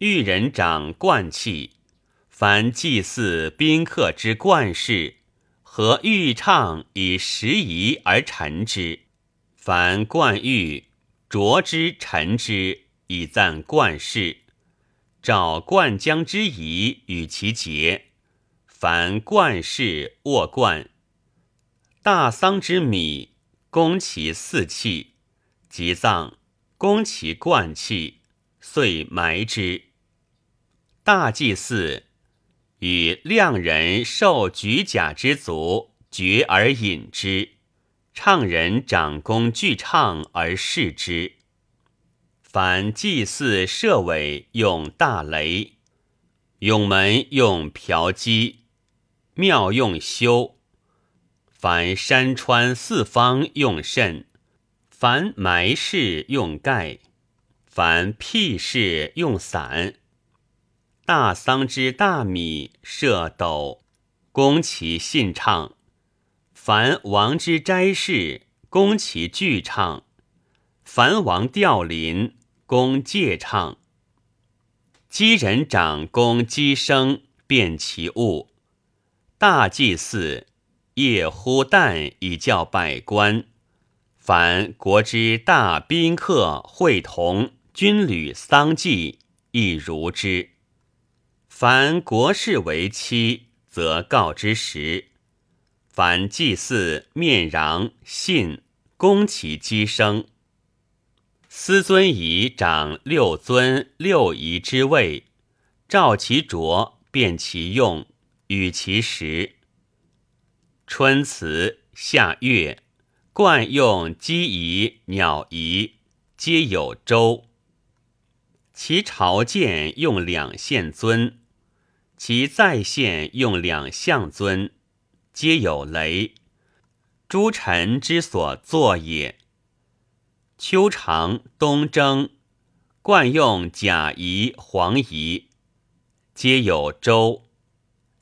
御人掌冠器，凡祭祀宾客之冠饰，和玉唱以时仪而陈之；凡冠玉着之陈之，以赞冠饰。召冠将之仪与其节，凡冠饰握冠。大丧之米，供其四器，即葬，供其冠器，遂埋之。大祭祀与量人受举甲之族，绝而饮之；唱人掌弓具唱而视之。凡祭祀设尾用大雷，永门用瓢击，庙用修。凡山川四方用甚，凡埋事用盖，凡辟事用伞。大桑之大米设斗，供其信唱；凡王之斋事，供其具唱；凡王吊临，供戒唱。鸡人长供鸡生，变其物。大祭祀。夜呼旦以教百官，凡国之大宾客会同，军旅丧祭，亦如之。凡国事为期，则告之时。凡祭祀面壤信，宫其鸡生。司尊仪掌六尊六仪之位，照其着，辨其用，与其时。春辞夏月，惯用鸡仪、鸟仪，皆有周。其朝见用两线尊，其在线用两相尊，皆有雷。诸臣之所作也。秋长冬征，惯用甲仪、黄仪，皆有周。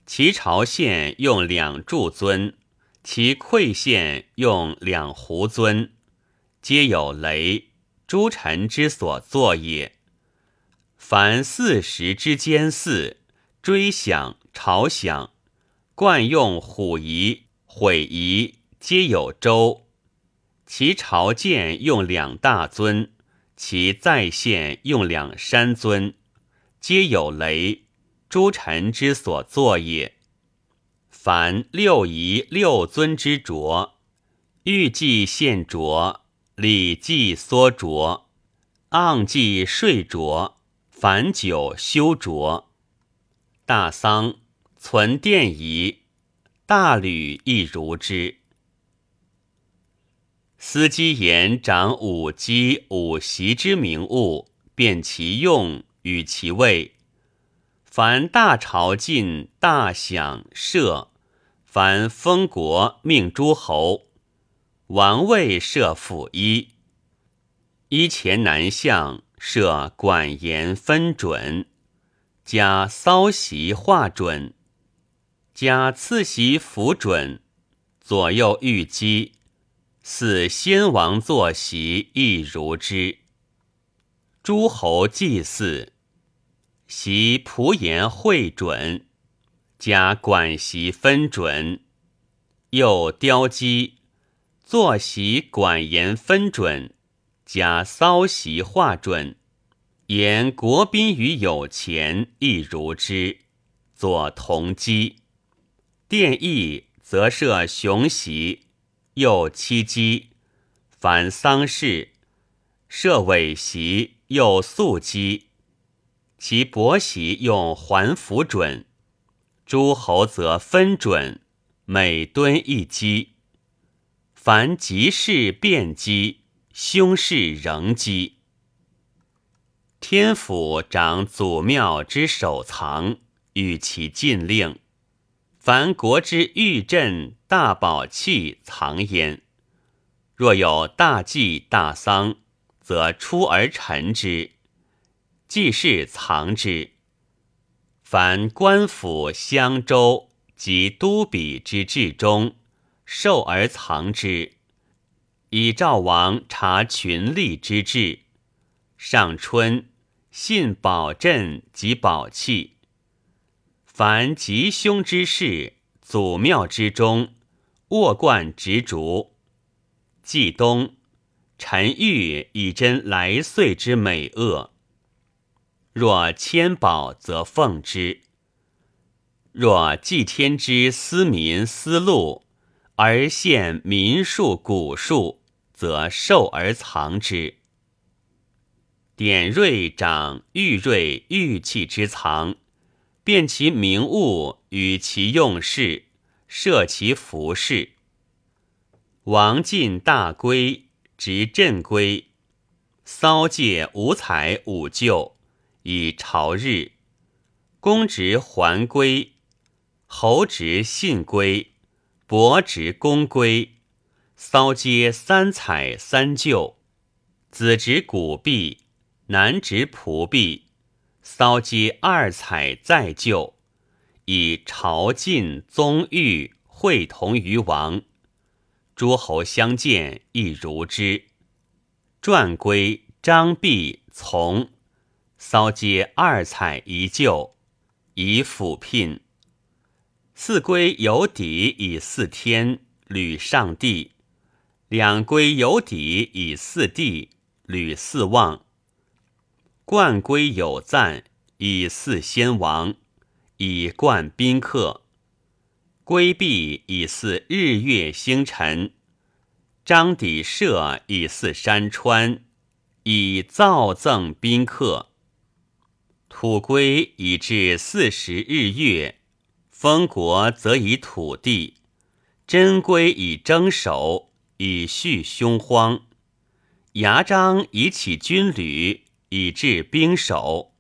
其朝献用两柱尊，其馈献用两壶尊，皆有雷。诸臣之所作也。凡四时之间祀，追享、朝享，惯用虎仪、毁仪，皆有周。其朝见用两大尊，其在献用两山尊，皆有雷。诸臣之所作也。凡六仪六尊之着，欲祭献着，礼祭缩着，盎祭睡着，凡酒休着。大丧存殿仪，大吕亦如之。司机言掌五基五席之名物，辨其用与其位。凡大朝觐、大享设，凡封国命诸侯，王位设辅衣，衣前南向设管言分准，加骚席画准，加次席辅准，左右御机，似先王坐席亦如之。诸侯祭祀。习仆言会准，加管席分准；又雕机坐席管言分准，加骚席画准。言国宾于有钱亦如之。作同机，殿邑则设雄席，又七机。凡丧事，设尾席，又素机。其伯席用环符准，诸侯则分准，每敦一击。凡吉事变击，凶事仍击。天府掌祖庙之守藏，与其禁令。凡国之御镇大宝器藏焉。若有大祭大丧，则出而陈之。既是藏之，凡官府襄州及都比之治中，受而藏之，以赵王察群吏之志。上春，信宝镇及宝器。凡吉凶之事，祖庙之中，卧冠执烛。季冬，陈玉以真来岁之美恶。若千宝，则奉之；若祭天之思民思禄，而献民树古树，则寿而藏之。典瑞长玉瑞玉器之藏，辨其名物与其用事，设其服饰。王进大归，执镇归，骚戒五彩五旧，以朝日。公执还归，侯执信归，伯执公归，骚皆三彩三旧，子执古币。南执仆婢，骚皆二彩再就，以朝晋宗御会同于王，诸侯相见亦如之。传归张弼从，骚皆二彩一就，以辅聘。四归有底以四天，履上帝；两归有底以四地，履四望。冠归有赞，以祀先王，以冠宾客；归璧以祀日月星辰，章底设以祀山川，以造赠宾客。土归以至四时日月，封国则以土地；真归以征守，以恤凶荒；牙章以起军旅。以治兵守，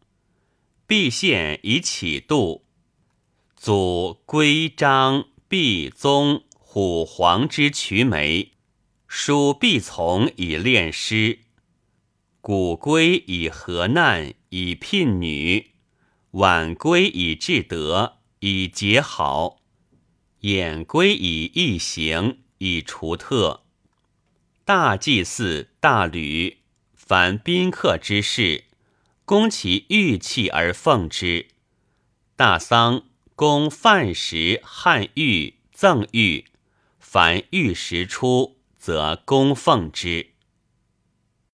毕县以启度，祖归章毕宗虎皇之渠眉，属必从以练师，古归以和难，以聘女，晚归以至德，以结好，衍归以义行，以除特，大祭祀大吕。凡宾客之事，供其玉器而奉之；大丧，供饭食、汉玉、赠玉；凡玉石出，则供奉之。